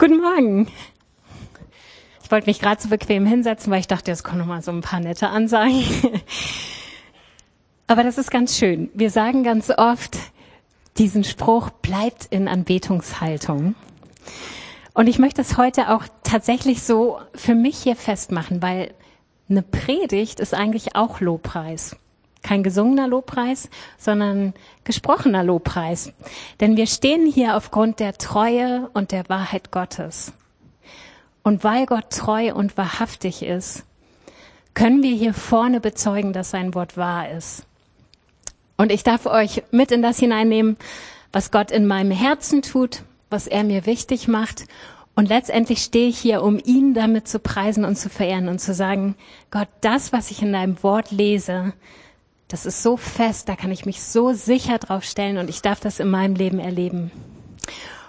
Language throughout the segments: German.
Guten Morgen. Ich wollte mich gerade so bequem hinsetzen, weil ich dachte, jetzt kommen noch mal so ein paar nette Ansagen. Aber das ist ganz schön. Wir sagen ganz oft diesen Spruch, bleibt in Anbetungshaltung. Und ich möchte es heute auch tatsächlich so für mich hier festmachen, weil eine Predigt ist eigentlich auch Lobpreis. Kein gesungener Lobpreis, sondern gesprochener Lobpreis. Denn wir stehen hier aufgrund der Treue und der Wahrheit Gottes. Und weil Gott treu und wahrhaftig ist, können wir hier vorne bezeugen, dass sein Wort wahr ist. Und ich darf euch mit in das hineinnehmen, was Gott in meinem Herzen tut, was er mir wichtig macht. Und letztendlich stehe ich hier, um ihn damit zu preisen und zu verehren und zu sagen, Gott, das, was ich in deinem Wort lese, das ist so fest, da kann ich mich so sicher drauf stellen und ich darf das in meinem Leben erleben.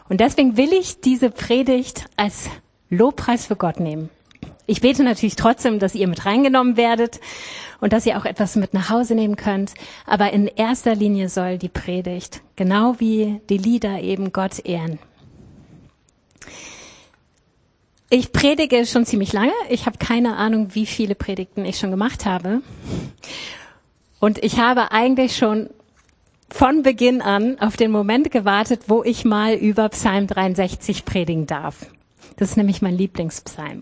Und deswegen will ich diese Predigt als Lobpreis für Gott nehmen. Ich bete natürlich trotzdem, dass ihr mit reingenommen werdet und dass ihr auch etwas mit nach Hause nehmen könnt. Aber in erster Linie soll die Predigt, genau wie die Lieder eben Gott ehren. Ich predige schon ziemlich lange. Ich habe keine Ahnung, wie viele Predigten ich schon gemacht habe. Und ich habe eigentlich schon von Beginn an auf den Moment gewartet, wo ich mal über Psalm 63 predigen darf. Das ist nämlich mein Lieblingspsalm.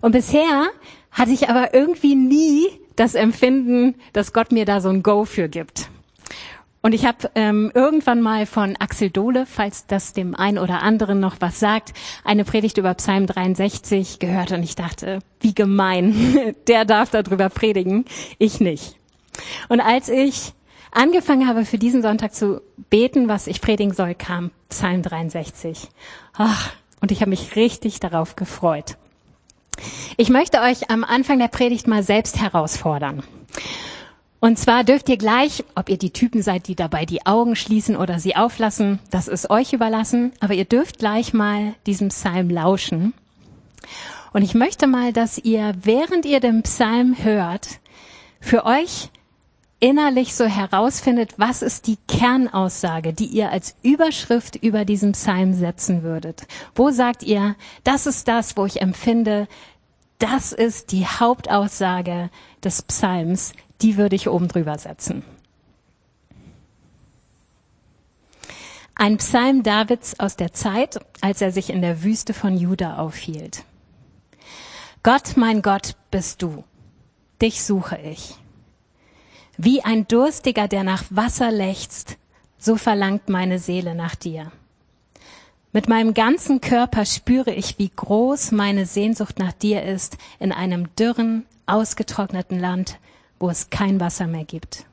Und bisher hatte ich aber irgendwie nie das Empfinden, dass Gott mir da so ein Go für gibt. Und ich habe ähm, irgendwann mal von Axel Dohle, falls das dem einen oder anderen noch was sagt, eine Predigt über Psalm 63 gehört und ich dachte, wie gemein, der darf darüber predigen, ich nicht. Und als ich angefangen habe, für diesen Sonntag zu beten, was ich predigen soll, kam Psalm 63. Ach, und ich habe mich richtig darauf gefreut. Ich möchte euch am Anfang der Predigt mal selbst herausfordern. Und zwar dürft ihr gleich, ob ihr die Typen seid, die dabei die Augen schließen oder sie auflassen, das ist euch überlassen, aber ihr dürft gleich mal diesem Psalm lauschen. Und ich möchte mal, dass ihr, während ihr den Psalm hört, für euch innerlich so herausfindet, was ist die Kernaussage, die ihr als Überschrift über diesen Psalm setzen würdet. Wo sagt ihr, das ist das, wo ich empfinde, das ist die Hauptaussage des Psalms, die würde ich oben drüber setzen. Ein Psalm Davids aus der Zeit, als er sich in der Wüste von Juda aufhielt. Gott, mein Gott, bist du. Dich suche ich. Wie ein Durstiger, der nach Wasser lechzt, so verlangt meine Seele nach dir. Mit meinem ganzen Körper spüre ich, wie groß meine Sehnsucht nach dir ist in einem dürren, ausgetrockneten Land, wo es kein Wasser mehr gibt.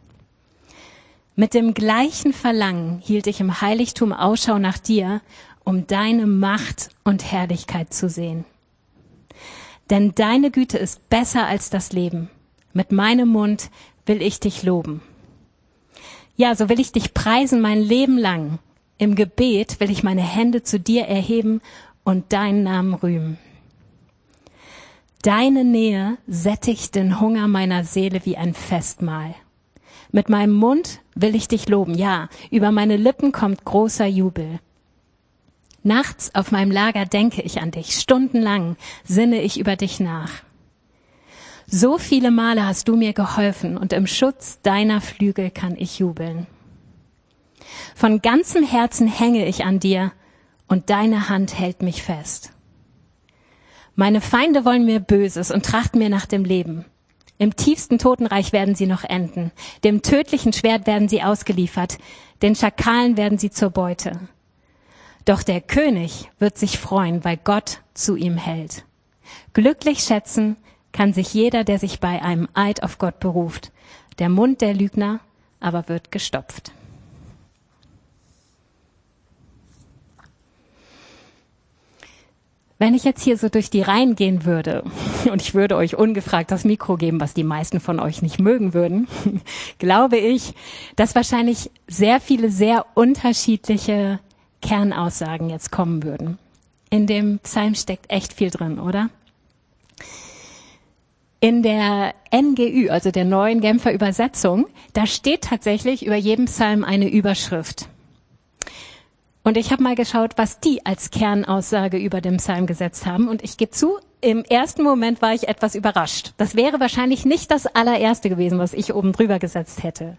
Mit dem gleichen Verlangen hielt ich im Heiligtum Ausschau nach dir, um deine Macht und Herrlichkeit zu sehen. Denn deine Güte ist besser als das Leben. Mit meinem Mund will ich dich loben. Ja, so will ich dich preisen mein Leben lang. Im Gebet will ich meine Hände zu dir erheben und deinen Namen rühmen. Deine Nähe sättigt den Hunger meiner Seele wie ein Festmahl. Mit meinem Mund will ich dich loben. Ja, über meine Lippen kommt großer Jubel. Nachts auf meinem Lager denke ich an dich. Stundenlang sinne ich über dich nach. So viele Male hast du mir geholfen und im Schutz deiner Flügel kann ich jubeln. Von ganzem Herzen hänge ich an dir und deine Hand hält mich fest. Meine Feinde wollen mir Böses und trachten mir nach dem Leben. Im tiefsten Totenreich werden sie noch enden. Dem tödlichen Schwert werden sie ausgeliefert. Den Schakalen werden sie zur Beute. Doch der König wird sich freuen, weil Gott zu ihm hält. Glücklich schätzen, kann sich jeder, der sich bei einem Eid auf Gott beruft. Der Mund der Lügner aber wird gestopft. Wenn ich jetzt hier so durch die Reihen gehen würde und ich würde euch ungefragt das Mikro geben, was die meisten von euch nicht mögen würden, glaube ich, dass wahrscheinlich sehr viele sehr unterschiedliche Kernaussagen jetzt kommen würden. In dem Psalm steckt echt viel drin, oder? In der NGÜ, also der neuen Genfer Übersetzung, da steht tatsächlich über jedem Psalm eine Überschrift. Und ich habe mal geschaut, was die als Kernaussage über den Psalm gesetzt haben. Und ich gebe zu, im ersten Moment war ich etwas überrascht. Das wäre wahrscheinlich nicht das allererste gewesen, was ich oben drüber gesetzt hätte.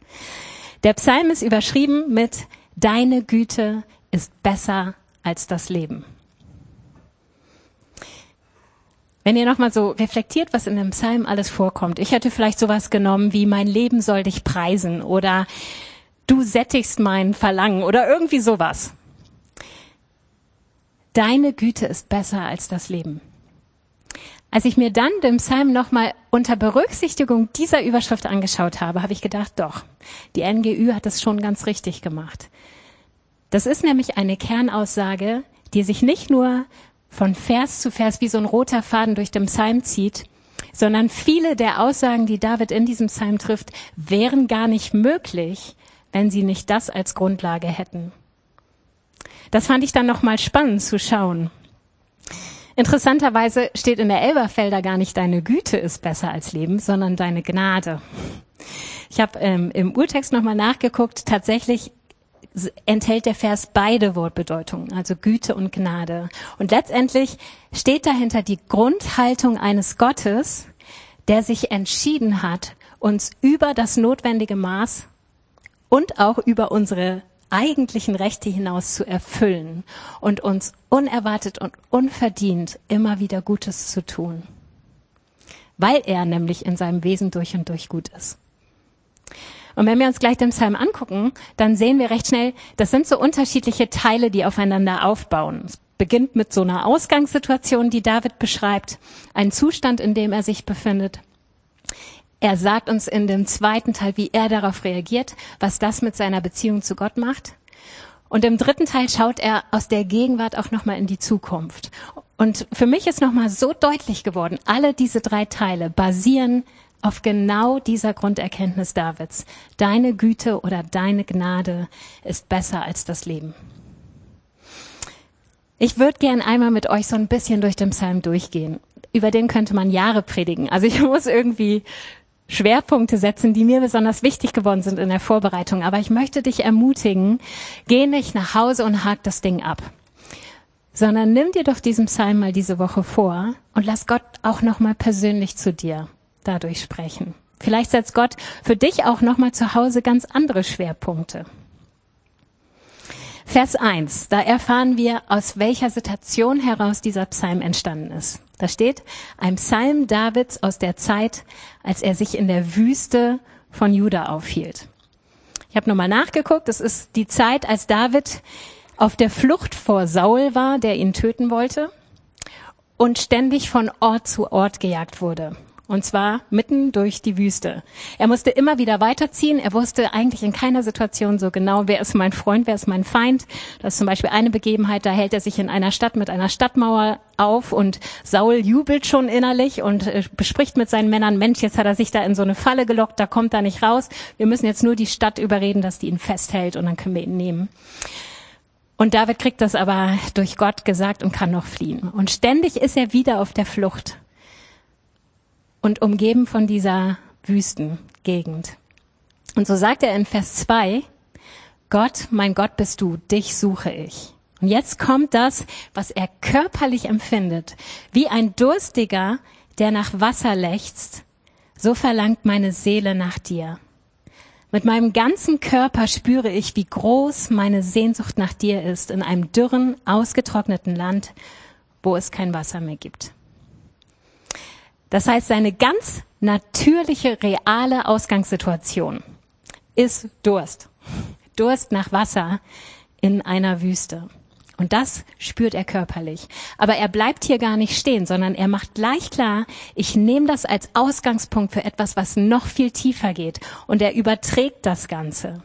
Der Psalm ist überschrieben mit Deine Güte ist besser als das Leben. Wenn ihr nochmal so reflektiert, was in dem Psalm alles vorkommt. Ich hätte vielleicht sowas genommen wie mein Leben soll dich preisen oder du sättigst mein Verlangen oder irgendwie sowas. Deine Güte ist besser als das Leben. Als ich mir dann den Psalm nochmal unter Berücksichtigung dieser Überschrift angeschaut habe, habe ich gedacht, doch, die NGÜ hat das schon ganz richtig gemacht. Das ist nämlich eine Kernaussage, die sich nicht nur von Vers zu Vers wie so ein roter Faden durch den Psalm zieht, sondern viele der Aussagen, die David in diesem Psalm trifft, wären gar nicht möglich, wenn sie nicht das als Grundlage hätten. Das fand ich dann nochmal spannend zu schauen. Interessanterweise steht in der Elberfelder gar nicht deine Güte ist besser als Leben, sondern deine Gnade. Ich habe ähm, im Urtext nochmal nachgeguckt. Tatsächlich enthält der Vers beide Wortbedeutungen, also Güte und Gnade. Und letztendlich steht dahinter die Grundhaltung eines Gottes, der sich entschieden hat, uns über das notwendige Maß und auch über unsere eigentlichen Rechte hinaus zu erfüllen und uns unerwartet und unverdient immer wieder Gutes zu tun. Weil er nämlich in seinem Wesen durch und durch gut ist. Und wenn wir uns gleich den Psalm angucken, dann sehen wir recht schnell, das sind so unterschiedliche Teile, die aufeinander aufbauen. Es beginnt mit so einer Ausgangssituation, die David beschreibt, ein Zustand, in dem er sich befindet. Er sagt uns in dem zweiten Teil, wie er darauf reagiert, was das mit seiner Beziehung zu Gott macht. Und im dritten Teil schaut er aus der Gegenwart auch nochmal in die Zukunft. Und für mich ist nochmal so deutlich geworden, alle diese drei Teile basieren auf genau dieser Grunderkenntnis Davids. Deine Güte oder deine Gnade ist besser als das Leben. Ich würde gern einmal mit euch so ein bisschen durch den Psalm durchgehen. Über den könnte man Jahre predigen. Also ich muss irgendwie Schwerpunkte setzen, die mir besonders wichtig geworden sind in der Vorbereitung. Aber ich möchte dich ermutigen, geh nicht nach Hause und hak das Ding ab. Sondern nimm dir doch diesen Psalm mal diese Woche vor und lass Gott auch nochmal persönlich zu dir dadurch sprechen. Vielleicht setzt Gott für dich auch nochmal zu Hause ganz andere Schwerpunkte. Vers 1, da erfahren wir, aus welcher Situation heraus dieser Psalm entstanden ist. Da steht, ein Psalm Davids aus der Zeit, als er sich in der Wüste von Juda aufhielt. Ich habe nochmal nachgeguckt, es ist die Zeit, als David auf der Flucht vor Saul war, der ihn töten wollte und ständig von Ort zu Ort gejagt wurde. Und zwar mitten durch die Wüste. Er musste immer wieder weiterziehen. Er wusste eigentlich in keiner Situation so genau, wer ist mein Freund, wer ist mein Feind. Das ist zum Beispiel eine Begebenheit, da hält er sich in einer Stadt mit einer Stadtmauer auf und Saul jubelt schon innerlich und äh, bespricht mit seinen Männern, Mensch, jetzt hat er sich da in so eine Falle gelockt, da kommt er nicht raus. Wir müssen jetzt nur die Stadt überreden, dass die ihn festhält und dann können wir ihn nehmen. Und David kriegt das aber durch Gott gesagt und kann noch fliehen. Und ständig ist er wieder auf der Flucht und umgeben von dieser Wüstengegend. Und so sagt er in Vers 2, Gott, mein Gott bist du, dich suche ich. Und jetzt kommt das, was er körperlich empfindet. Wie ein Durstiger, der nach Wasser lechzt, so verlangt meine Seele nach dir. Mit meinem ganzen Körper spüre ich, wie groß meine Sehnsucht nach dir ist in einem dürren, ausgetrockneten Land, wo es kein Wasser mehr gibt. Das heißt, seine ganz natürliche, reale Ausgangssituation ist Durst. Durst nach Wasser in einer Wüste. Und das spürt er körperlich. Aber er bleibt hier gar nicht stehen, sondern er macht gleich klar, ich nehme das als Ausgangspunkt für etwas, was noch viel tiefer geht. Und er überträgt das Ganze.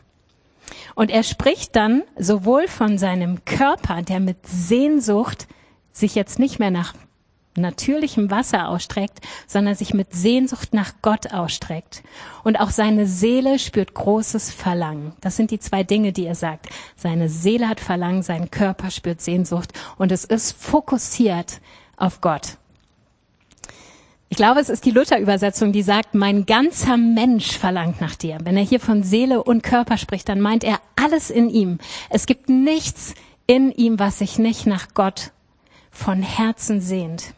Und er spricht dann sowohl von seinem Körper, der mit Sehnsucht sich jetzt nicht mehr nach natürlichem Wasser ausstreckt, sondern sich mit Sehnsucht nach Gott ausstreckt. Und auch seine Seele spürt großes Verlangen. Das sind die zwei Dinge, die er sagt. Seine Seele hat Verlangen, sein Körper spürt Sehnsucht und es ist fokussiert auf Gott. Ich glaube, es ist die Luther-Übersetzung, die sagt, mein ganzer Mensch verlangt nach dir. Wenn er hier von Seele und Körper spricht, dann meint er alles in ihm. Es gibt nichts in ihm, was sich nicht nach Gott von Herzen sehnt.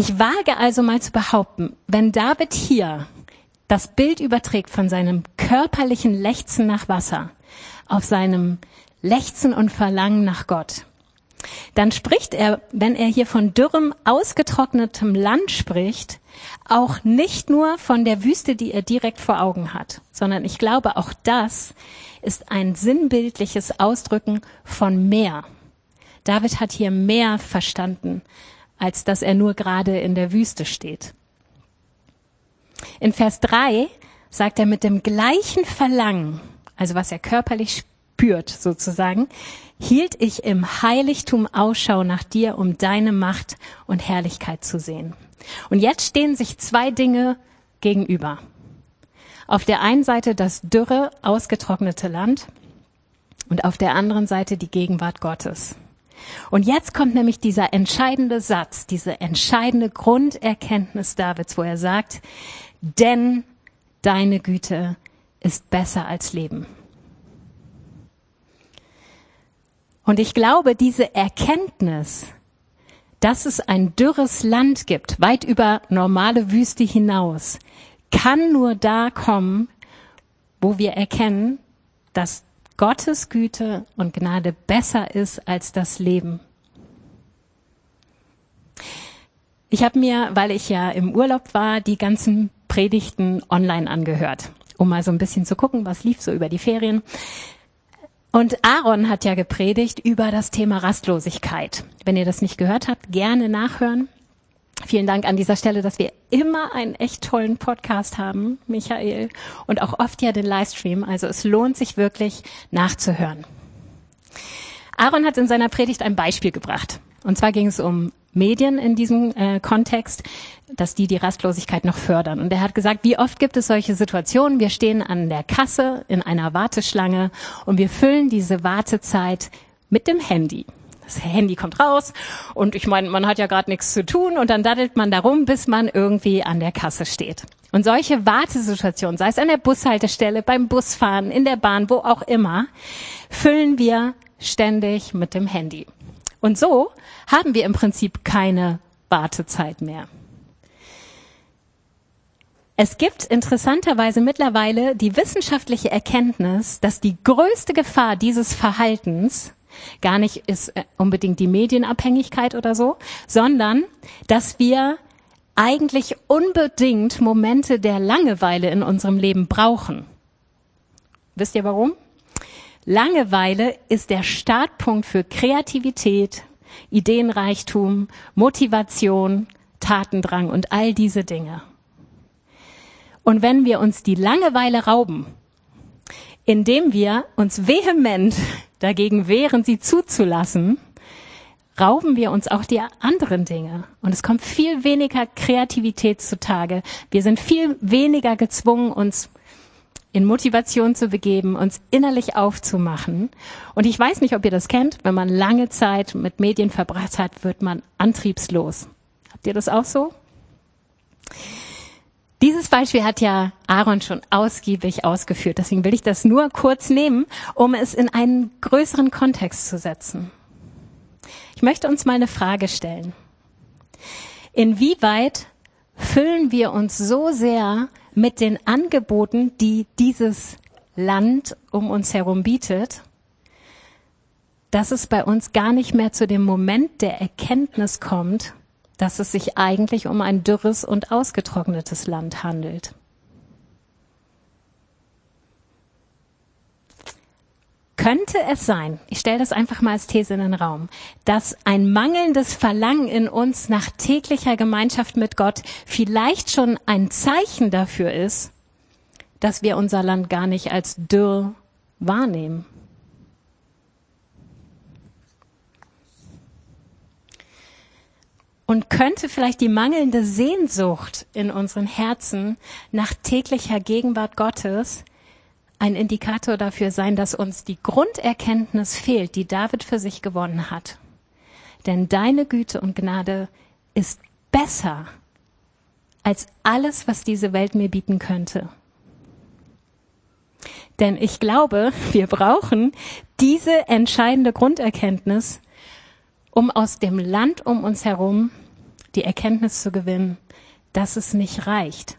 Ich wage also mal zu behaupten, wenn David hier das Bild überträgt von seinem körperlichen Lechzen nach Wasser auf seinem Lechzen und Verlangen nach Gott, dann spricht er, wenn er hier von dürrem, ausgetrocknetem Land spricht, auch nicht nur von der Wüste, die er direkt vor Augen hat, sondern ich glaube, auch das ist ein sinnbildliches Ausdrücken von mehr. David hat hier mehr verstanden, als dass er nur gerade in der Wüste steht. In Vers 3 sagt er mit dem gleichen Verlangen, also was er körperlich spürt sozusagen, hielt ich im Heiligtum Ausschau nach dir, um deine Macht und Herrlichkeit zu sehen. Und jetzt stehen sich zwei Dinge gegenüber. Auf der einen Seite das dürre, ausgetrocknete Land und auf der anderen Seite die Gegenwart Gottes. Und jetzt kommt nämlich dieser entscheidende Satz, diese entscheidende Grunderkenntnis Davids, wo er sagt, denn deine Güte ist besser als Leben. Und ich glaube, diese Erkenntnis, dass es ein dürres Land gibt, weit über normale Wüste hinaus, kann nur da kommen, wo wir erkennen, dass Gottes Güte und Gnade besser ist als das Leben. Ich habe mir, weil ich ja im Urlaub war, die ganzen Predigten online angehört, um mal so ein bisschen zu gucken, was lief so über die Ferien. Und Aaron hat ja gepredigt über das Thema Rastlosigkeit. Wenn ihr das nicht gehört habt, gerne nachhören. Vielen Dank an dieser Stelle, dass wir immer einen echt tollen Podcast haben, Michael, und auch oft ja den Livestream. Also es lohnt sich wirklich nachzuhören. Aaron hat in seiner Predigt ein Beispiel gebracht. Und zwar ging es um Medien in diesem äh, Kontext, dass die die Rastlosigkeit noch fördern. Und er hat gesagt, wie oft gibt es solche Situationen? Wir stehen an der Kasse in einer Warteschlange und wir füllen diese Wartezeit mit dem Handy. Das Handy kommt raus und ich meine, man hat ja gerade nichts zu tun und dann daddelt man darum, bis man irgendwie an der Kasse steht. Und solche Wartesituationen, sei es an der Bushaltestelle, beim Busfahren, in der Bahn, wo auch immer, füllen wir ständig mit dem Handy. Und so haben wir im Prinzip keine Wartezeit mehr. Es gibt interessanterweise mittlerweile die wissenschaftliche Erkenntnis, dass die größte Gefahr dieses Verhaltens gar nicht ist äh, unbedingt die Medienabhängigkeit oder so, sondern dass wir eigentlich unbedingt Momente der Langeweile in unserem Leben brauchen. Wisst ihr warum? Langeweile ist der Startpunkt für Kreativität, Ideenreichtum, Motivation, Tatendrang und all diese Dinge. Und wenn wir uns die Langeweile rauben, indem wir uns vehement dagegen wehren, sie zuzulassen, rauben wir uns auch die anderen Dinge. Und es kommt viel weniger Kreativität zutage. Wir sind viel weniger gezwungen, uns in Motivation zu begeben, uns innerlich aufzumachen. Und ich weiß nicht, ob ihr das kennt, wenn man lange Zeit mit Medien verbracht hat, wird man antriebslos. Habt ihr das auch so? Dieses Beispiel hat ja Aaron schon ausgiebig ausgeführt. Deswegen will ich das nur kurz nehmen, um es in einen größeren Kontext zu setzen. Ich möchte uns mal eine Frage stellen. Inwieweit füllen wir uns so sehr mit den Angeboten, die dieses Land um uns herum bietet, dass es bei uns gar nicht mehr zu dem Moment der Erkenntnis kommt, dass es sich eigentlich um ein dürres und ausgetrocknetes Land handelt. Könnte es sein, ich stelle das einfach mal als These in den Raum, dass ein mangelndes Verlangen in uns nach täglicher Gemeinschaft mit Gott vielleicht schon ein Zeichen dafür ist, dass wir unser Land gar nicht als dürr wahrnehmen? Und könnte vielleicht die mangelnde Sehnsucht in unseren Herzen nach täglicher Gegenwart Gottes ein Indikator dafür sein, dass uns die Grunderkenntnis fehlt, die David für sich gewonnen hat. Denn deine Güte und Gnade ist besser als alles, was diese Welt mir bieten könnte. Denn ich glaube, wir brauchen diese entscheidende Grunderkenntnis, um aus dem Land um uns herum die Erkenntnis zu gewinnen, dass es nicht reicht,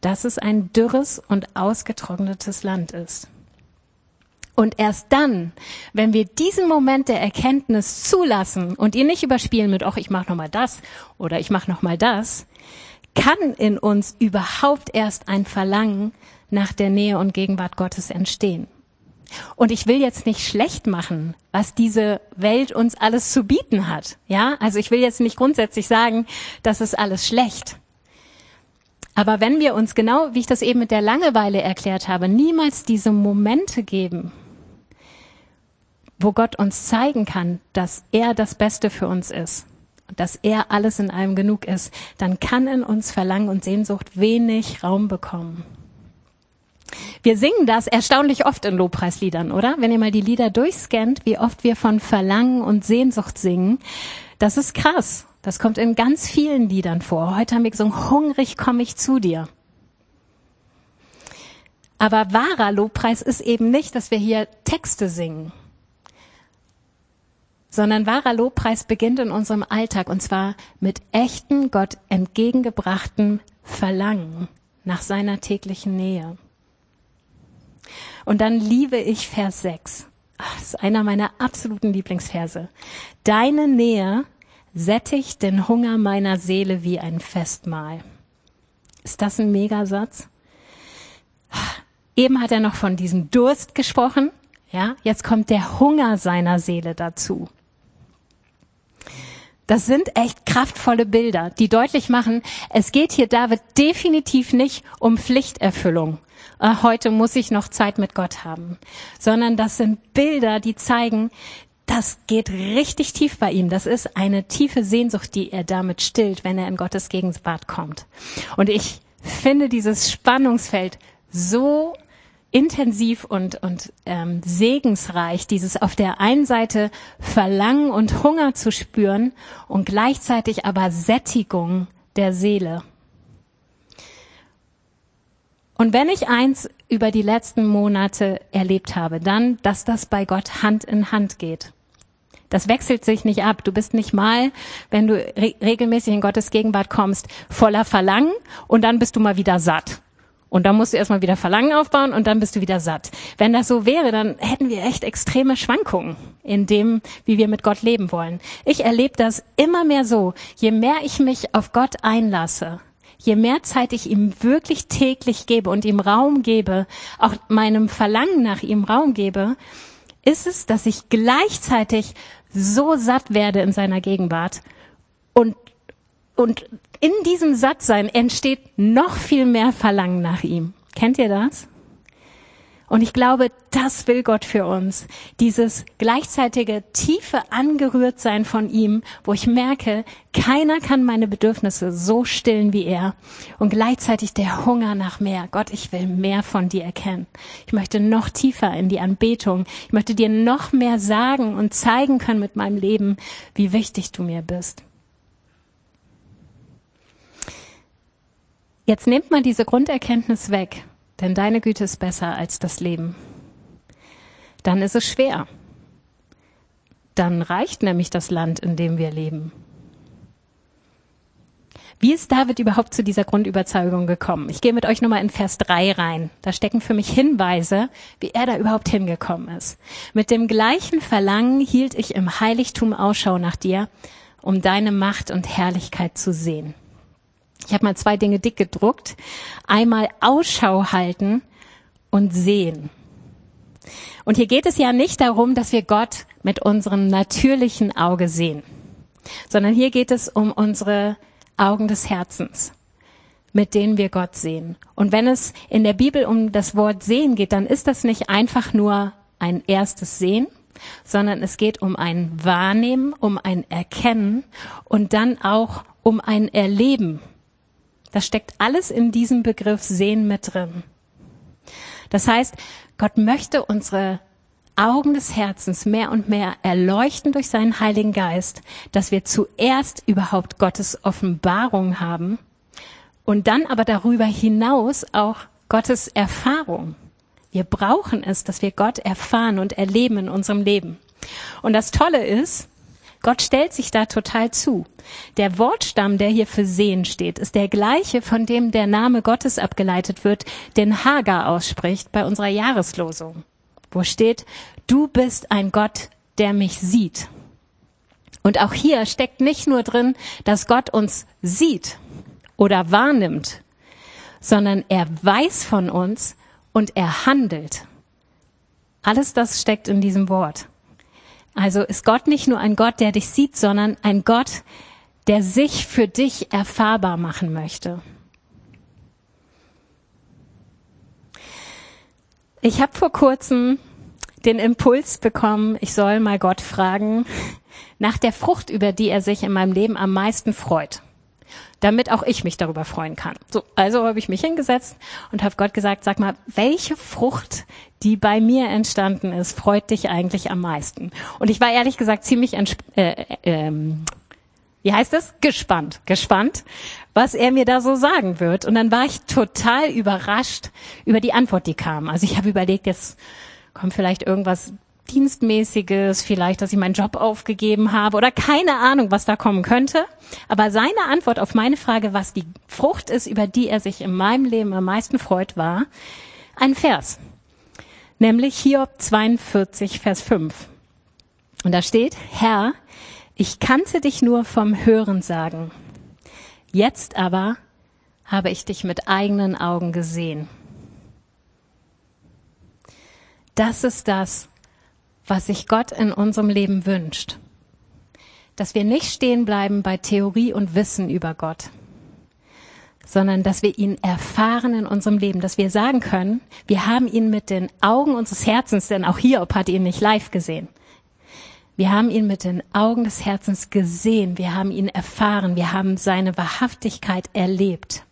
dass es ein dürres und ausgetrocknetes Land ist. Und erst dann, wenn wir diesen Moment der Erkenntnis zulassen und ihn nicht überspielen mit, ach, ich mache noch mal das oder ich mache noch mal das, kann in uns überhaupt erst ein Verlangen nach der Nähe und Gegenwart Gottes entstehen. Und ich will jetzt nicht schlecht machen, was diese Welt uns alles zu bieten hat. Ja, also ich will jetzt nicht grundsätzlich sagen, das ist alles schlecht. Aber wenn wir uns genau, wie ich das eben mit der Langeweile erklärt habe, niemals diese Momente geben, wo Gott uns zeigen kann, dass er das Beste für uns ist, dass er alles in allem genug ist, dann kann in uns Verlangen und Sehnsucht wenig Raum bekommen. Wir singen das erstaunlich oft in Lobpreisliedern, oder? Wenn ihr mal die Lieder durchscannt, wie oft wir von Verlangen und Sehnsucht singen, das ist krass. Das kommt in ganz vielen Liedern vor. Heute haben wir gesungen, hungrig komme ich zu dir. Aber wahrer Lobpreis ist eben nicht, dass wir hier Texte singen, sondern wahrer Lobpreis beginnt in unserem Alltag und zwar mit echten Gott entgegengebrachten Verlangen nach seiner täglichen Nähe. Und dann liebe ich Vers 6. Ach, das ist einer meiner absoluten Lieblingsverse. Deine Nähe sättigt den Hunger meiner Seele wie ein Festmahl. Ist das ein Megasatz? Eben hat er noch von diesem Durst gesprochen. Ja, jetzt kommt der Hunger seiner Seele dazu. Das sind echt kraftvolle Bilder, die deutlich machen, es geht hier David definitiv nicht um Pflichterfüllung. Äh, heute muss ich noch Zeit mit Gott haben, sondern das sind Bilder, die zeigen, das geht richtig tief bei ihm. Das ist eine tiefe Sehnsucht, die er damit stillt, wenn er in Gottes Gegenwart kommt. Und ich finde dieses Spannungsfeld so intensiv und, und ähm, segensreich, dieses auf der einen Seite Verlangen und Hunger zu spüren und gleichzeitig aber Sättigung der Seele. Und wenn ich eins über die letzten Monate erlebt habe, dann, dass das bei Gott Hand in Hand geht. Das wechselt sich nicht ab. Du bist nicht mal, wenn du re regelmäßig in Gottes Gegenwart kommst, voller Verlangen und dann bist du mal wieder satt. Und dann musst du erstmal wieder Verlangen aufbauen und dann bist du wieder satt. Wenn das so wäre, dann hätten wir echt extreme Schwankungen in dem, wie wir mit Gott leben wollen. Ich erlebe das immer mehr so. Je mehr ich mich auf Gott einlasse, je mehr Zeit ich ihm wirklich täglich gebe und ihm Raum gebe, auch meinem Verlangen nach ihm Raum gebe, ist es, dass ich gleichzeitig so satt werde in seiner Gegenwart und, und in diesem Sattsein entsteht noch viel mehr Verlangen nach ihm. Kennt ihr das? Und ich glaube, das will Gott für uns. Dieses gleichzeitige tiefe Angerührtsein von ihm, wo ich merke, keiner kann meine Bedürfnisse so stillen wie er. Und gleichzeitig der Hunger nach mehr. Gott, ich will mehr von dir erkennen. Ich möchte noch tiefer in die Anbetung. Ich möchte dir noch mehr sagen und zeigen können mit meinem Leben, wie wichtig du mir bist. Jetzt nehmt mal diese Grunderkenntnis weg denn deine Güte ist besser als das Leben. Dann ist es schwer. Dann reicht nämlich das Land, in dem wir leben. Wie ist David überhaupt zu dieser Grundüberzeugung gekommen? Ich gehe mit euch nochmal in Vers 3 rein. Da stecken für mich Hinweise, wie er da überhaupt hingekommen ist. Mit dem gleichen Verlangen hielt ich im Heiligtum Ausschau nach dir, um deine Macht und Herrlichkeit zu sehen. Ich habe mal zwei Dinge dick gedruckt. Einmal Ausschau halten und sehen. Und hier geht es ja nicht darum, dass wir Gott mit unserem natürlichen Auge sehen, sondern hier geht es um unsere Augen des Herzens, mit denen wir Gott sehen. Und wenn es in der Bibel um das Wort sehen geht, dann ist das nicht einfach nur ein erstes Sehen, sondern es geht um ein Wahrnehmen, um ein Erkennen und dann auch um ein Erleben das steckt alles in diesem Begriff Sehen mit drin. Das heißt, Gott möchte unsere Augen des Herzens mehr und mehr erleuchten durch seinen Heiligen Geist, dass wir zuerst überhaupt Gottes Offenbarung haben und dann aber darüber hinaus auch Gottes Erfahrung, Wir brauchen es, dass wir Gott erfahren und erleben in unserem Leben. Und das Tolle ist, Gott stellt sich da total zu. Der Wortstamm, der hier für Sehen steht, ist der gleiche, von dem der Name Gottes abgeleitet wird, den Hagar ausspricht bei unserer Jahreslosung, wo steht, du bist ein Gott, der mich sieht. Und auch hier steckt nicht nur drin, dass Gott uns sieht oder wahrnimmt, sondern er weiß von uns und er handelt. Alles das steckt in diesem Wort. Also ist Gott nicht nur ein Gott, der dich sieht, sondern ein Gott, der sich für dich erfahrbar machen möchte. Ich habe vor kurzem den Impuls bekommen, ich soll mal Gott fragen nach der Frucht, über die er sich in meinem Leben am meisten freut damit auch ich mich darüber freuen kann. So, also habe ich mich hingesetzt und habe Gott gesagt, sag mal, welche Frucht, die bei mir entstanden ist, freut dich eigentlich am meisten? Und ich war ehrlich gesagt ziemlich äh, äh, ähm, wie heißt es? Gespannt, gespannt, was er mir da so sagen wird. Und dann war ich total überrascht über die Antwort, die kam. Also ich habe überlegt, jetzt kommt vielleicht irgendwas Dienstmäßiges, vielleicht, dass ich meinen Job aufgegeben habe oder keine Ahnung, was da kommen könnte. Aber seine Antwort auf meine Frage, was die Frucht ist, über die er sich in meinem Leben am meisten freut, war ein Vers. Nämlich Hiob 42, Vers 5. Und da steht, Herr, ich kannte dich nur vom Hören sagen. Jetzt aber habe ich dich mit eigenen Augen gesehen. Das ist das, was sich Gott in unserem Leben wünscht. Dass wir nicht stehen bleiben bei Theorie und Wissen über Gott, sondern dass wir ihn erfahren in unserem Leben, dass wir sagen können, wir haben ihn mit den Augen unseres Herzens, denn auch Hiob hat ihn nicht live gesehen. Wir haben ihn mit den Augen des Herzens gesehen, wir haben ihn erfahren, wir haben seine Wahrhaftigkeit erlebt.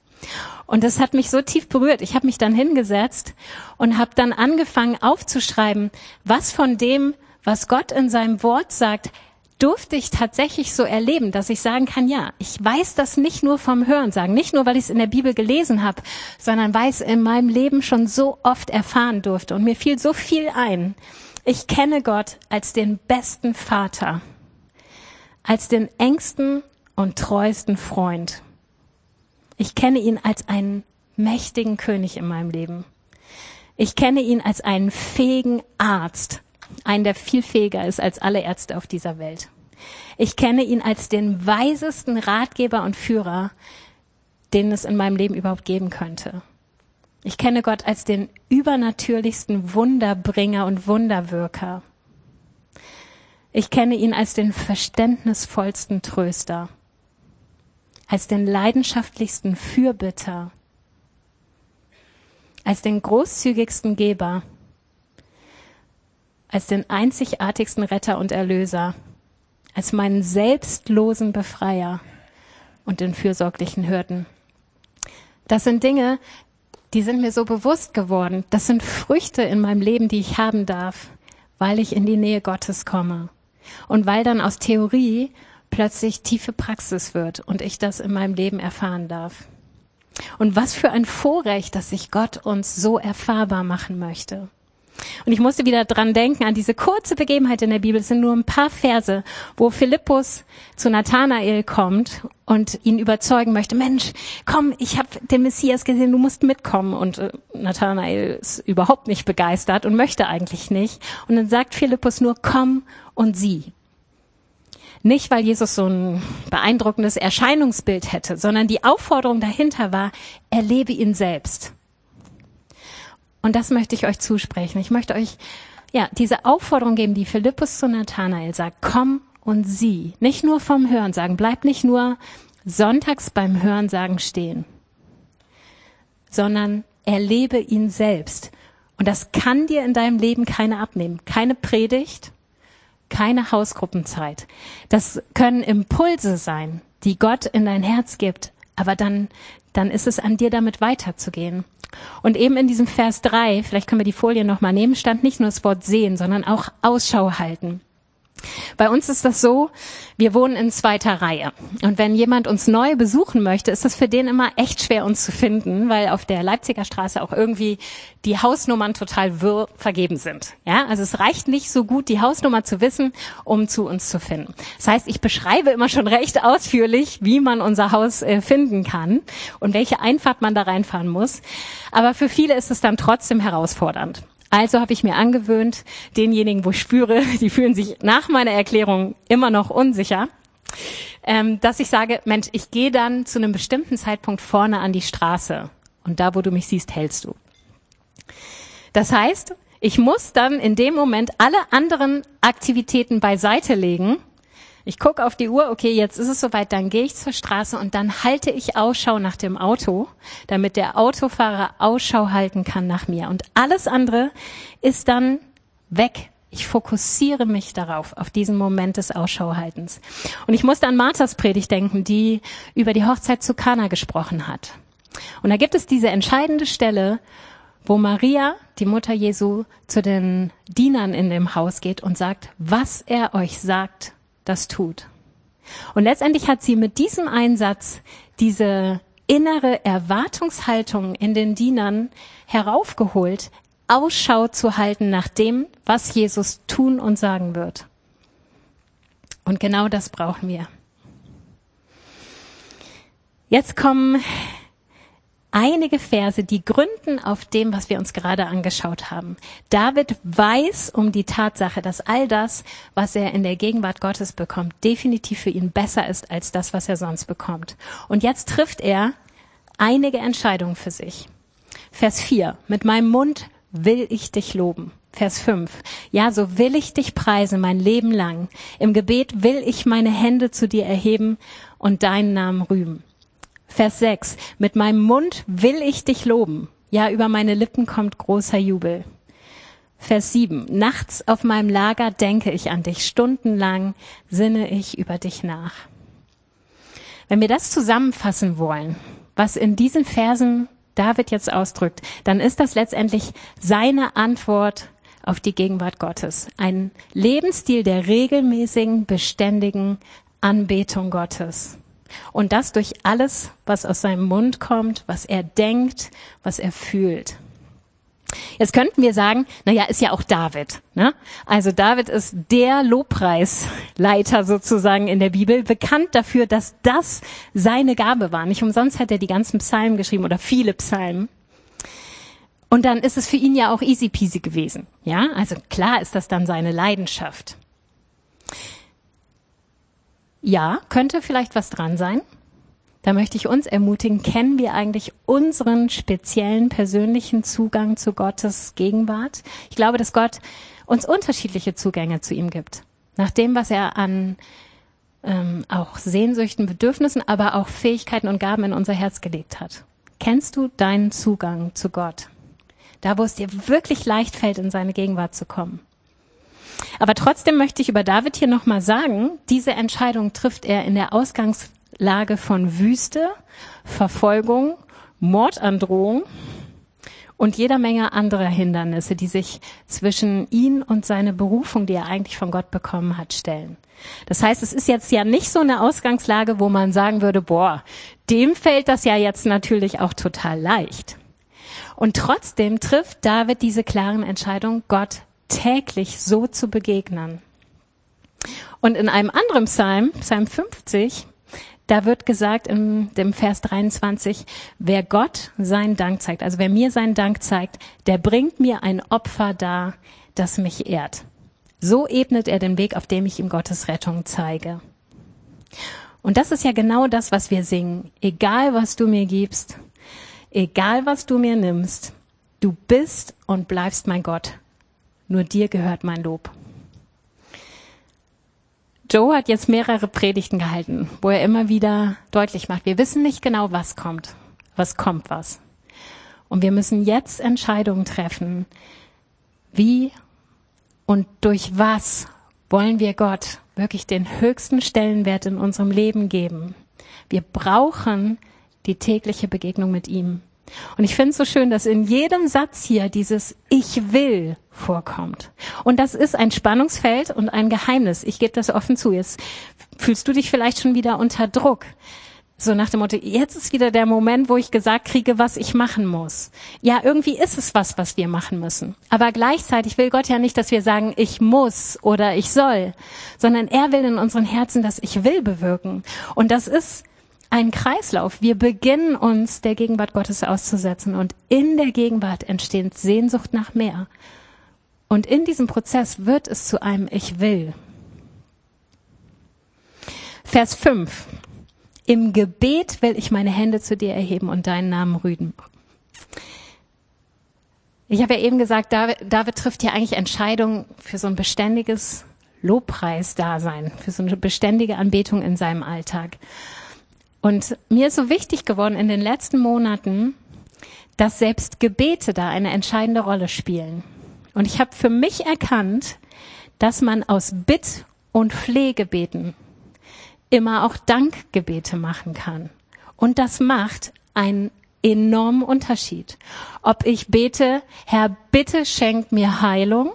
Und das hat mich so tief berührt. Ich habe mich dann hingesetzt und habe dann angefangen aufzuschreiben, was von dem, was Gott in seinem Wort sagt, durfte ich tatsächlich so erleben, dass ich sagen kann, ja, ich weiß das nicht nur vom Hören sagen, nicht nur, weil ich es in der Bibel gelesen habe, sondern weil ich es in meinem Leben schon so oft erfahren durfte. Und mir fiel so viel ein. Ich kenne Gott als den besten Vater, als den engsten und treuesten Freund. Ich kenne ihn als einen mächtigen König in meinem Leben. Ich kenne ihn als einen fähigen Arzt, einen, der viel fähiger ist als alle Ärzte auf dieser Welt. Ich kenne ihn als den weisesten Ratgeber und Führer, den es in meinem Leben überhaupt geben könnte. Ich kenne Gott als den übernatürlichsten Wunderbringer und Wunderwirker. Ich kenne ihn als den verständnisvollsten Tröster als den leidenschaftlichsten Fürbitter, als den großzügigsten Geber, als den einzigartigsten Retter und Erlöser, als meinen selbstlosen Befreier und den fürsorglichen Hürden. Das sind Dinge, die sind mir so bewusst geworden. Das sind Früchte in meinem Leben, die ich haben darf, weil ich in die Nähe Gottes komme. Und weil dann aus Theorie plötzlich tiefe Praxis wird und ich das in meinem Leben erfahren darf. Und was für ein Vorrecht, dass sich Gott uns so erfahrbar machen möchte. Und ich musste wieder dran denken, an diese kurze Begebenheit in der Bibel. Es sind nur ein paar Verse, wo Philippus zu Nathanael kommt und ihn überzeugen möchte, Mensch, komm, ich habe den Messias gesehen, du musst mitkommen. Und äh, Nathanael ist überhaupt nicht begeistert und möchte eigentlich nicht. Und dann sagt Philippus nur, komm und sieh. Nicht, weil Jesus so ein beeindruckendes Erscheinungsbild hätte, sondern die Aufforderung dahinter war, erlebe ihn selbst. Und das möchte ich euch zusprechen. Ich möchte euch ja diese Aufforderung geben, die Philippus zu Nathanael sagt: Komm und sieh. Nicht nur vom Hören sagen. Bleib nicht nur sonntags beim Hören sagen stehen, sondern erlebe ihn selbst. Und das kann dir in deinem Leben keine abnehmen. Keine Predigt, keine Hausgruppenzeit. Das können Impulse sein, die Gott in dein Herz gibt, aber dann, dann ist es an dir, damit weiterzugehen. Und eben in diesem Vers drei, vielleicht können wir die Folie nochmal nehmen, stand nicht nur das Wort sehen, sondern auch Ausschau halten. Bei uns ist das so, wir wohnen in zweiter Reihe. Und wenn jemand uns neu besuchen möchte, ist das für den immer echt schwer, uns zu finden, weil auf der Leipziger Straße auch irgendwie die Hausnummern total wirr vergeben sind. Ja, also es reicht nicht so gut, die Hausnummer zu wissen, um zu uns zu finden. Das heißt, ich beschreibe immer schon recht ausführlich, wie man unser Haus äh, finden kann und welche Einfahrt man da reinfahren muss. Aber für viele ist es dann trotzdem herausfordernd. Also habe ich mir angewöhnt, denjenigen, wo ich spüre, die fühlen sich nach meiner Erklärung immer noch unsicher, ähm, dass ich sage, Mensch, ich gehe dann zu einem bestimmten Zeitpunkt vorne an die Straße und da, wo du mich siehst, hältst du. Das heißt, ich muss dann in dem Moment alle anderen Aktivitäten beiseite legen ich gucke auf die Uhr, okay, jetzt ist es soweit, dann gehe ich zur Straße und dann halte ich Ausschau nach dem Auto, damit der Autofahrer Ausschau halten kann nach mir. Und alles andere ist dann weg. Ich fokussiere mich darauf, auf diesen Moment des Ausschauhaltens. Und ich musste an Marthas Predigt denken, die über die Hochzeit zu Kana gesprochen hat. Und da gibt es diese entscheidende Stelle, wo Maria, die Mutter Jesu, zu den Dienern in dem Haus geht und sagt, was er euch sagt, das tut. Und letztendlich hat sie mit diesem Einsatz diese innere Erwartungshaltung in den Dienern heraufgeholt, Ausschau zu halten nach dem, was Jesus tun und sagen wird. Und genau das brauchen wir. Jetzt kommen einige Verse, die gründen auf dem, was wir uns gerade angeschaut haben. David weiß um die Tatsache, dass all das, was er in der Gegenwart Gottes bekommt, definitiv für ihn besser ist als das, was er sonst bekommt. Und jetzt trifft er einige Entscheidungen für sich. Vers 4. Mit meinem Mund will ich dich loben. Vers 5. Ja, so will ich dich preisen mein Leben lang. Im Gebet will ich meine Hände zu dir erheben und deinen Namen rühmen. Vers 6. Mit meinem Mund will ich dich loben. Ja, über meine Lippen kommt großer Jubel. Vers 7. Nachts auf meinem Lager denke ich an dich. Stundenlang sinne ich über dich nach. Wenn wir das zusammenfassen wollen, was in diesen Versen David jetzt ausdrückt, dann ist das letztendlich seine Antwort auf die Gegenwart Gottes. Ein Lebensstil der regelmäßigen, beständigen Anbetung Gottes. Und das durch alles, was aus seinem Mund kommt, was er denkt, was er fühlt. Jetzt könnten wir sagen, na ja, ist ja auch David. Ne? Also David ist der Lobpreisleiter sozusagen in der Bibel, bekannt dafür, dass das seine Gabe war. Nicht umsonst hat er die ganzen Psalmen geschrieben oder viele Psalmen. Und dann ist es für ihn ja auch easy peasy gewesen. Ja, also klar ist das dann seine Leidenschaft. Ja, könnte vielleicht was dran sein. Da möchte ich uns ermutigen, kennen wir eigentlich unseren speziellen persönlichen Zugang zu Gottes Gegenwart? Ich glaube, dass Gott uns unterschiedliche Zugänge zu ihm gibt. Nach dem, was er an ähm, auch Sehnsüchten, Bedürfnissen, aber auch Fähigkeiten und Gaben in unser Herz gelegt hat. Kennst du deinen Zugang zu Gott? Da, wo es dir wirklich leicht fällt, in seine Gegenwart zu kommen. Aber trotzdem möchte ich über David hier nochmal sagen, diese Entscheidung trifft er in der Ausgangslage von Wüste, Verfolgung, Mordandrohung und jeder Menge anderer Hindernisse, die sich zwischen ihn und seine Berufung, die er eigentlich von Gott bekommen hat, stellen. Das heißt, es ist jetzt ja nicht so eine Ausgangslage, wo man sagen würde, boah, dem fällt das ja jetzt natürlich auch total leicht. Und trotzdem trifft David diese klaren Entscheidungen, Gott täglich so zu begegnen. Und in einem anderen Psalm, Psalm 50, da wird gesagt in dem Vers 23, wer Gott seinen Dank zeigt, also wer mir seinen Dank zeigt, der bringt mir ein Opfer dar, das mich ehrt. So ebnet er den Weg, auf dem ich ihm Gottes Rettung zeige. Und das ist ja genau das, was wir singen. Egal was du mir gibst, egal was du mir nimmst, du bist und bleibst mein Gott. Nur dir gehört mein Lob. Joe hat jetzt mehrere Predigten gehalten, wo er immer wieder deutlich macht, wir wissen nicht genau, was kommt. Was kommt was. Und wir müssen jetzt Entscheidungen treffen. Wie und durch was wollen wir Gott wirklich den höchsten Stellenwert in unserem Leben geben? Wir brauchen die tägliche Begegnung mit ihm. Und ich finde es so schön, dass in jedem Satz hier dieses Ich will vorkommt. Und das ist ein Spannungsfeld und ein Geheimnis. Ich gebe das offen zu. Jetzt fühlst du dich vielleicht schon wieder unter Druck. So nach dem Motto, jetzt ist wieder der Moment, wo ich gesagt kriege, was ich machen muss. Ja, irgendwie ist es was, was wir machen müssen. Aber gleichzeitig will Gott ja nicht, dass wir sagen, ich muss oder ich soll, sondern er will in unseren Herzen, dass ich will bewirken. Und das ist ein Kreislauf. Wir beginnen uns der Gegenwart Gottes auszusetzen und in der Gegenwart entsteht Sehnsucht nach mehr. Und in diesem Prozess wird es zu einem Ich will. Vers 5. Im Gebet will ich meine Hände zu dir erheben und deinen Namen rüden. Ich habe ja eben gesagt, David, David trifft ja eigentlich Entscheidungen für so ein beständiges Lobpreisdasein, für so eine beständige Anbetung in seinem Alltag. Und mir ist so wichtig geworden in den letzten Monaten, dass selbst Gebete da eine entscheidende Rolle spielen. Und ich habe für mich erkannt, dass man aus Bitt- und Flehgebeten immer auch Dankgebete machen kann. Und das macht einen enormen Unterschied. Ob ich bete, Herr, bitte schenk mir Heilung,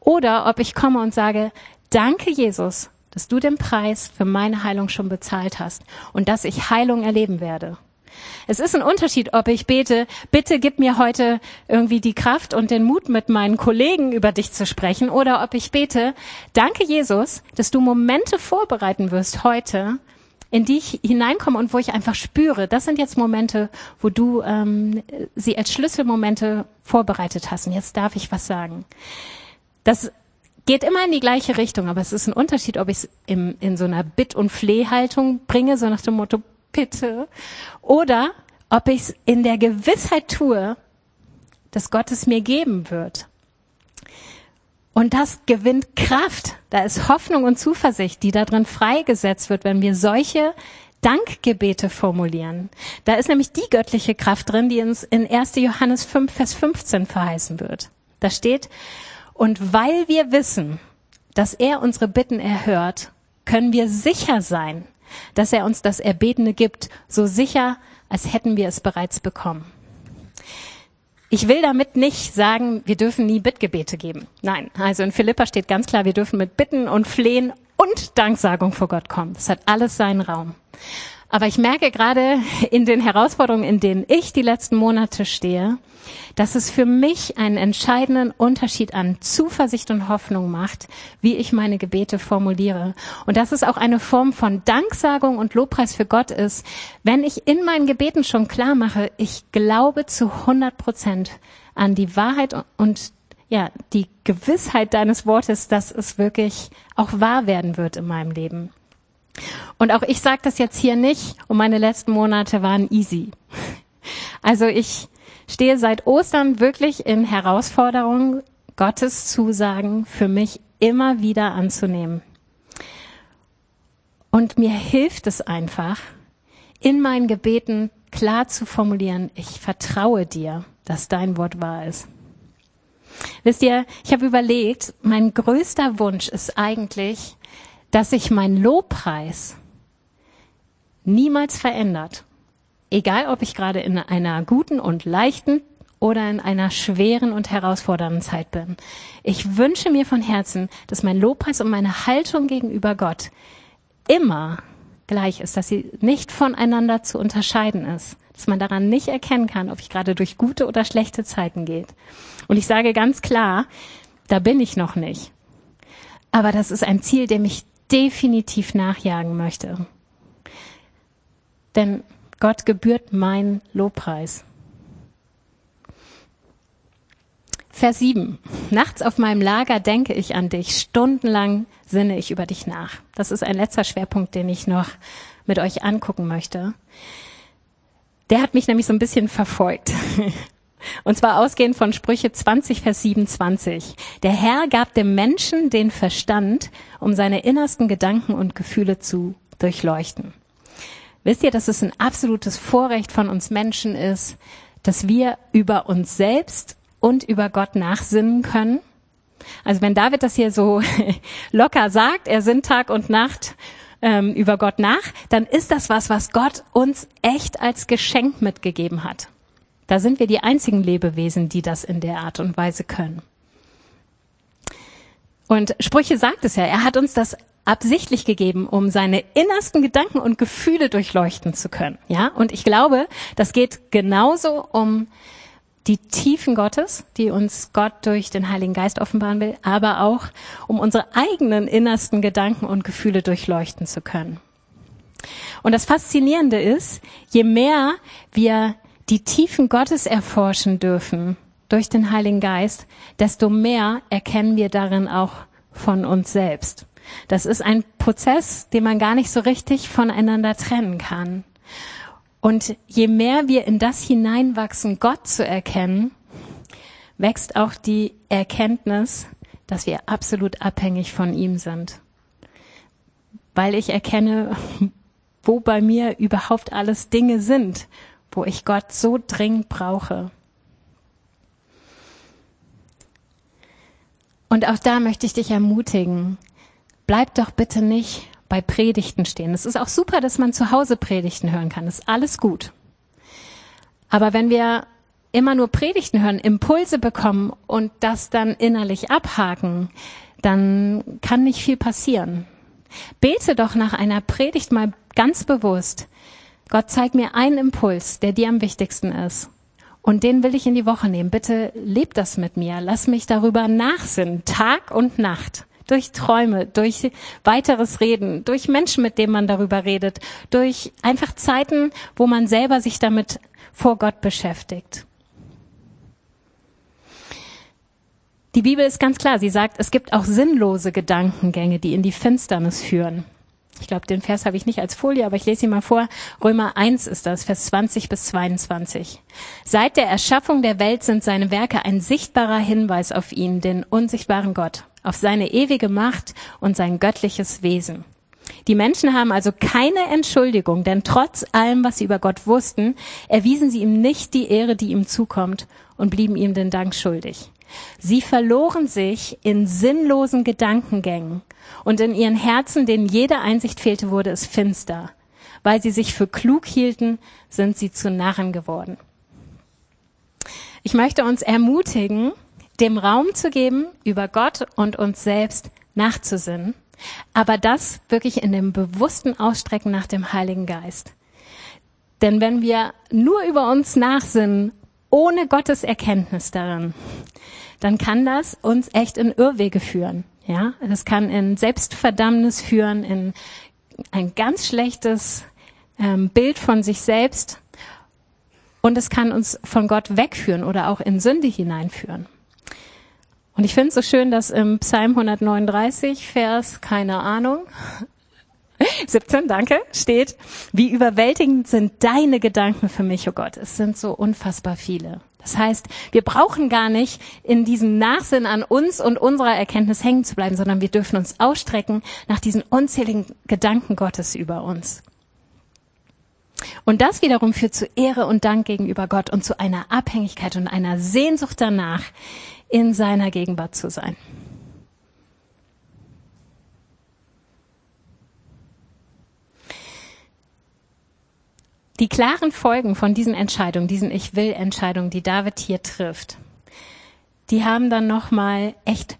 oder ob ich komme und sage, danke Jesus, dass du den Preis für meine Heilung schon bezahlt hast und dass ich Heilung erleben werde. Es ist ein Unterschied, ob ich bete, bitte gib mir heute irgendwie die Kraft und den Mut, mit meinen Kollegen über dich zu sprechen, oder ob ich bete, danke Jesus, dass du Momente vorbereiten wirst heute, in die ich hineinkomme und wo ich einfach spüre, das sind jetzt Momente, wo du ähm, sie als Schlüsselmomente vorbereitet hast. Und jetzt darf ich was sagen. Das geht immer in die gleiche Richtung, aber es ist ein Unterschied, ob ich es in so einer Bitt- und Flehhaltung bringe, so nach dem Motto, bitte, oder ob ich es in der Gewissheit tue, dass Gott es mir geben wird. Und das gewinnt Kraft. Da ist Hoffnung und Zuversicht, die da drin freigesetzt wird, wenn wir solche Dankgebete formulieren. Da ist nämlich die göttliche Kraft drin, die uns in 1. Johannes 5, Vers 15 verheißen wird. Da steht, und weil wir wissen, dass er unsere Bitten erhört, können wir sicher sein, dass er uns das Erbetene gibt, so sicher, als hätten wir es bereits bekommen. Ich will damit nicht sagen, wir dürfen nie Bittgebete geben. Nein, also in Philippa steht ganz klar, wir dürfen mit Bitten und Flehen und Danksagung vor Gott kommen. Das hat alles seinen Raum. Aber ich merke gerade in den Herausforderungen, in denen ich die letzten Monate stehe, dass es für mich einen entscheidenden Unterschied an Zuversicht und Hoffnung macht, wie ich meine Gebete formuliere. Und dass es auch eine Form von Danksagung und Lobpreis für Gott ist, wenn ich in meinen Gebeten schon klar mache, ich glaube zu 100 Prozent an die Wahrheit und ja, die Gewissheit deines Wortes, dass es wirklich auch wahr werden wird in meinem Leben. Und auch ich sage das jetzt hier nicht und meine letzten Monate waren easy. Also ich stehe seit Ostern wirklich in Herausforderungen, Gottes Zusagen für mich immer wieder anzunehmen. Und mir hilft es einfach, in meinen Gebeten klar zu formulieren, ich vertraue dir, dass dein Wort wahr ist. Wisst ihr, ich habe überlegt, mein größter Wunsch ist eigentlich, dass sich mein Lobpreis niemals verändert. Egal, ob ich gerade in einer guten und leichten oder in einer schweren und herausfordernden Zeit bin. Ich wünsche mir von Herzen, dass mein Lobpreis und meine Haltung gegenüber Gott immer gleich ist, dass sie nicht voneinander zu unterscheiden ist, dass man daran nicht erkennen kann, ob ich gerade durch gute oder schlechte Zeiten geht. Und ich sage ganz klar, da bin ich noch nicht. Aber das ist ein Ziel, dem ich definitiv nachjagen möchte. Denn Gott gebührt mein Lobpreis. Vers 7. Nachts auf meinem Lager denke ich an dich, stundenlang sinne ich über dich nach. Das ist ein letzter Schwerpunkt, den ich noch mit euch angucken möchte. Der hat mich nämlich so ein bisschen verfolgt. Und zwar ausgehend von Sprüche 20, Vers 27. Der Herr gab dem Menschen den Verstand, um seine innersten Gedanken und Gefühle zu durchleuchten. Wisst ihr, dass es ein absolutes Vorrecht von uns Menschen ist, dass wir über uns selbst und über Gott nachsinnen können? Also wenn David das hier so locker sagt, er sinnt Tag und Nacht ähm, über Gott nach, dann ist das was, was Gott uns echt als Geschenk mitgegeben hat. Da sind wir die einzigen Lebewesen, die das in der Art und Weise können. Und Sprüche sagt es ja, er hat uns das absichtlich gegeben, um seine innersten Gedanken und Gefühle durchleuchten zu können. Ja, und ich glaube, das geht genauso um die Tiefen Gottes, die uns Gott durch den Heiligen Geist offenbaren will, aber auch um unsere eigenen innersten Gedanken und Gefühle durchleuchten zu können. Und das Faszinierende ist, je mehr wir die Tiefen Gottes erforschen dürfen durch den Heiligen Geist, desto mehr erkennen wir darin auch von uns selbst. Das ist ein Prozess, den man gar nicht so richtig voneinander trennen kann. Und je mehr wir in das hineinwachsen, Gott zu erkennen, wächst auch die Erkenntnis, dass wir absolut abhängig von ihm sind. Weil ich erkenne, wo bei mir überhaupt alles Dinge sind, wo ich Gott so dringend brauche. Und auch da möchte ich dich ermutigen, bleib doch bitte nicht bei Predigten stehen. Es ist auch super, dass man zu Hause Predigten hören kann. Das ist alles gut. Aber wenn wir immer nur Predigten hören, Impulse bekommen und das dann innerlich abhaken, dann kann nicht viel passieren. Bete doch nach einer Predigt mal ganz bewusst. Gott zeig mir einen Impuls, der dir am wichtigsten ist. Und den will ich in die Woche nehmen. Bitte leb das mit mir. Lass mich darüber nachsinnen, Tag und Nacht. Durch Träume, durch weiteres Reden, durch Menschen, mit denen man darüber redet, durch einfach Zeiten, wo man selber sich damit vor Gott beschäftigt. Die Bibel ist ganz klar. Sie sagt, es gibt auch sinnlose Gedankengänge, die in die Finsternis führen. Ich glaube, den Vers habe ich nicht als Folie, aber ich lese ihn mal vor. Römer 1 ist das, Vers 20 bis 22. Seit der Erschaffung der Welt sind seine Werke ein sichtbarer Hinweis auf ihn, den unsichtbaren Gott, auf seine ewige Macht und sein göttliches Wesen. Die Menschen haben also keine Entschuldigung, denn trotz allem, was sie über Gott wussten, erwiesen sie ihm nicht die Ehre, die ihm zukommt und blieben ihm den Dank schuldig. Sie verloren sich in sinnlosen Gedankengängen und in ihren Herzen, denen jede Einsicht fehlte, wurde es finster. Weil sie sich für klug hielten, sind sie zu Narren geworden. Ich möchte uns ermutigen, dem Raum zu geben, über Gott und uns selbst nachzusinnen, aber das wirklich in dem bewussten Ausstrecken nach dem Heiligen Geist. Denn wenn wir nur über uns nachsinnen, ohne Gottes Erkenntnis darin, dann kann das uns echt in Irrwege führen. Ja, das kann in Selbstverdammnis führen, in ein ganz schlechtes ähm, Bild von sich selbst und es kann uns von Gott wegführen oder auch in Sünde hineinführen. Und ich finde es so schön, dass im Psalm 139, Vers, keine Ahnung, 17, danke, steht, wie überwältigend sind deine Gedanken für mich, oh Gott. Es sind so unfassbar viele. Das heißt, wir brauchen gar nicht in diesem Nachsinn an uns und unserer Erkenntnis hängen zu bleiben, sondern wir dürfen uns ausstrecken nach diesen unzähligen Gedanken Gottes über uns. Und das wiederum führt zu Ehre und Dank gegenüber Gott und zu einer Abhängigkeit und einer Sehnsucht danach, in seiner Gegenwart zu sein. Die klaren Folgen von diesen Entscheidungen, diesen Ich will Entscheidungen, die David hier trifft, die haben dann nochmal echt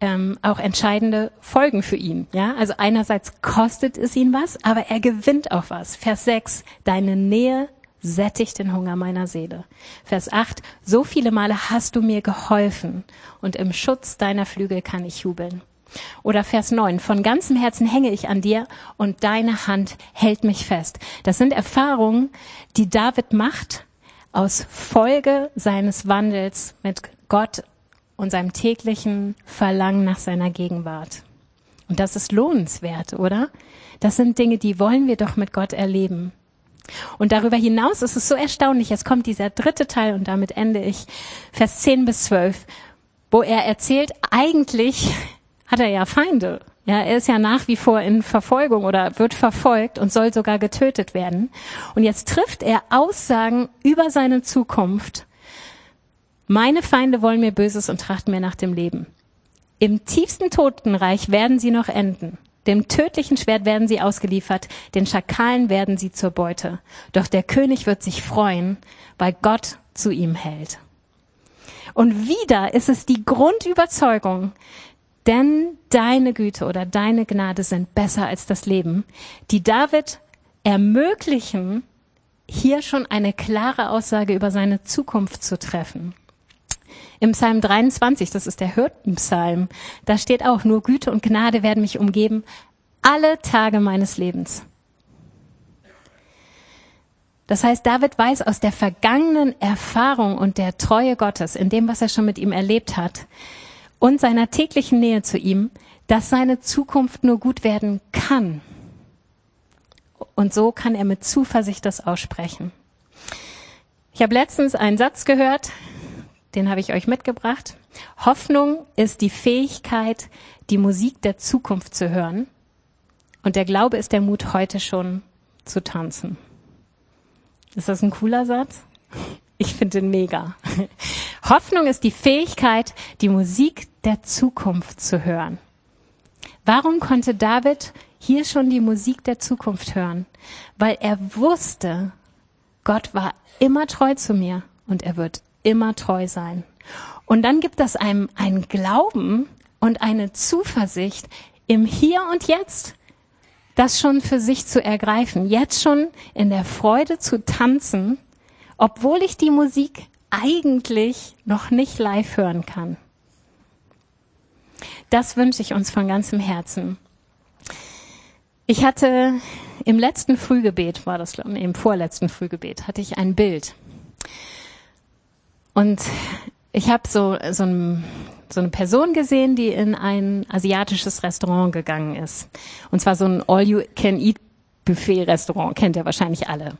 ähm, auch entscheidende Folgen für ihn. Ja, also einerseits kostet es ihn was, aber er gewinnt auch was. Vers 6, deine Nähe sättigt den Hunger meiner Seele. Vers 8, so viele Male hast du mir geholfen und im Schutz deiner Flügel kann ich jubeln. Oder Vers 9, von ganzem Herzen hänge ich an dir und deine Hand hält mich fest. Das sind Erfahrungen, die David macht aus Folge seines Wandels mit Gott und seinem täglichen Verlangen nach seiner Gegenwart. Und das ist lohnenswert, oder? Das sind Dinge, die wollen wir doch mit Gott erleben. Und darüber hinaus ist es so erstaunlich, jetzt kommt dieser dritte Teil und damit ende ich, Vers 10 bis 12, wo er erzählt, eigentlich hat er ja Feinde. Ja, er ist ja nach wie vor in Verfolgung oder wird verfolgt und soll sogar getötet werden. Und jetzt trifft er Aussagen über seine Zukunft. Meine Feinde wollen mir Böses und trachten mir nach dem Leben. Im tiefsten Totenreich werden sie noch enden. Dem tödlichen Schwert werden sie ausgeliefert, den Schakalen werden sie zur Beute. Doch der König wird sich freuen, weil Gott zu ihm hält. Und wieder ist es die Grundüberzeugung, denn deine Güte oder deine Gnade sind besser als das Leben, die David ermöglichen, hier schon eine klare Aussage über seine Zukunft zu treffen. Im Psalm 23, das ist der Hirtenpsalm, da steht auch, nur Güte und Gnade werden mich umgeben alle Tage meines Lebens. Das heißt, David weiß aus der vergangenen Erfahrung und der Treue Gottes, in dem, was er schon mit ihm erlebt hat, und seiner täglichen Nähe zu ihm, dass seine Zukunft nur gut werden kann. Und so kann er mit Zuversicht das aussprechen. Ich habe letztens einen Satz gehört, den habe ich euch mitgebracht. Hoffnung ist die Fähigkeit, die Musik der Zukunft zu hören. Und der Glaube ist der Mut, heute schon zu tanzen. Ist das ein cooler Satz? Ich finde den mega. Hoffnung ist die Fähigkeit, die Musik der Zukunft zu hören. Warum konnte David hier schon die Musik der Zukunft hören? Weil er wusste, Gott war immer treu zu mir und er wird immer treu sein. Und dann gibt es einem einen Glauben und eine Zuversicht im Hier und Jetzt, das schon für sich zu ergreifen, jetzt schon in der Freude zu tanzen, obwohl ich die Musik eigentlich noch nicht live hören kann. Das wünsche ich uns von ganzem Herzen. Ich hatte im letzten Frühgebet, war das, im vorletzten Frühgebet, hatte ich ein Bild. Und ich habe so, so, ein, so eine Person gesehen, die in ein asiatisches Restaurant gegangen ist. Und zwar so ein All-You-Can-Eat Buffet-Restaurant, kennt ihr wahrscheinlich alle.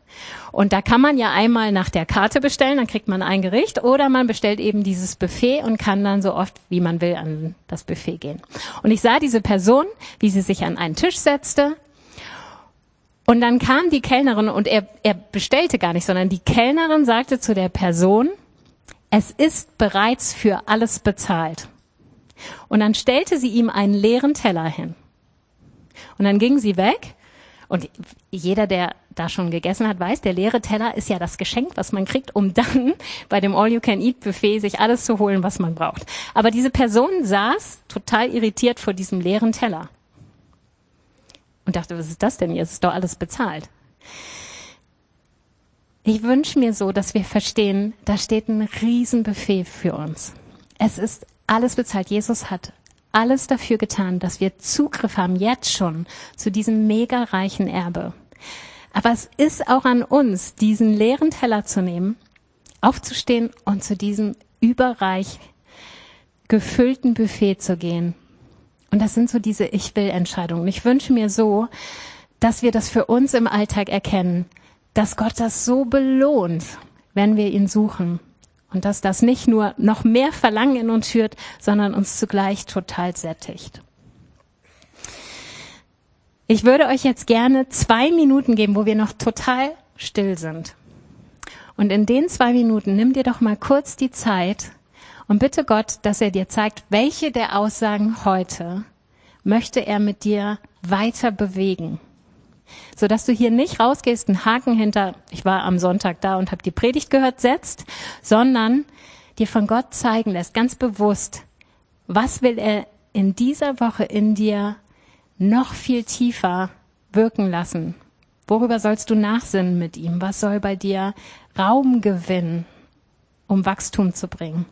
Und da kann man ja einmal nach der Karte bestellen, dann kriegt man ein Gericht, oder man bestellt eben dieses Buffet und kann dann so oft, wie man will, an das Buffet gehen. Und ich sah diese Person, wie sie sich an einen Tisch setzte, und dann kam die Kellnerin und er, er bestellte gar nicht, sondern die Kellnerin sagte zu der Person, es ist bereits für alles bezahlt. Und dann stellte sie ihm einen leeren Teller hin. Und dann ging sie weg und jeder, der da schon gegessen hat, weiß, der leere Teller ist ja das Geschenk, was man kriegt, um dann bei dem All-You-Can-Eat-Buffet sich alles zu holen, was man braucht. Aber diese Person saß total irritiert vor diesem leeren Teller und dachte, was ist das denn jetzt? Ist doch alles bezahlt. Ich wünsche mir so, dass wir verstehen, da steht ein Riesenbuffet für uns. Es ist alles bezahlt. Jesus hat alles dafür getan, dass wir Zugriff haben, jetzt schon, zu diesem mega reichen Erbe. Aber es ist auch an uns, diesen leeren Teller zu nehmen, aufzustehen und zu diesem überreich gefüllten Buffet zu gehen. Und das sind so diese Ich will Entscheidungen. Ich wünsche mir so, dass wir das für uns im Alltag erkennen, dass Gott das so belohnt, wenn wir ihn suchen und dass das nicht nur noch mehr Verlangen in uns schürt, sondern uns zugleich total sättigt. Ich würde euch jetzt gerne zwei Minuten geben, wo wir noch total still sind. Und in den zwei Minuten nimm dir doch mal kurz die Zeit und bitte Gott, dass er dir zeigt, welche der Aussagen heute möchte er mit dir weiter bewegen so dass du hier nicht rausgehst, einen Haken hinter, ich war am Sonntag da und habe die Predigt gehört, setzt, sondern dir von Gott zeigen lässt, ganz bewusst, was will er in dieser Woche in dir noch viel tiefer wirken lassen? Worüber sollst du nachsinnen mit ihm? Was soll bei dir Raum gewinnen, um Wachstum zu bringen?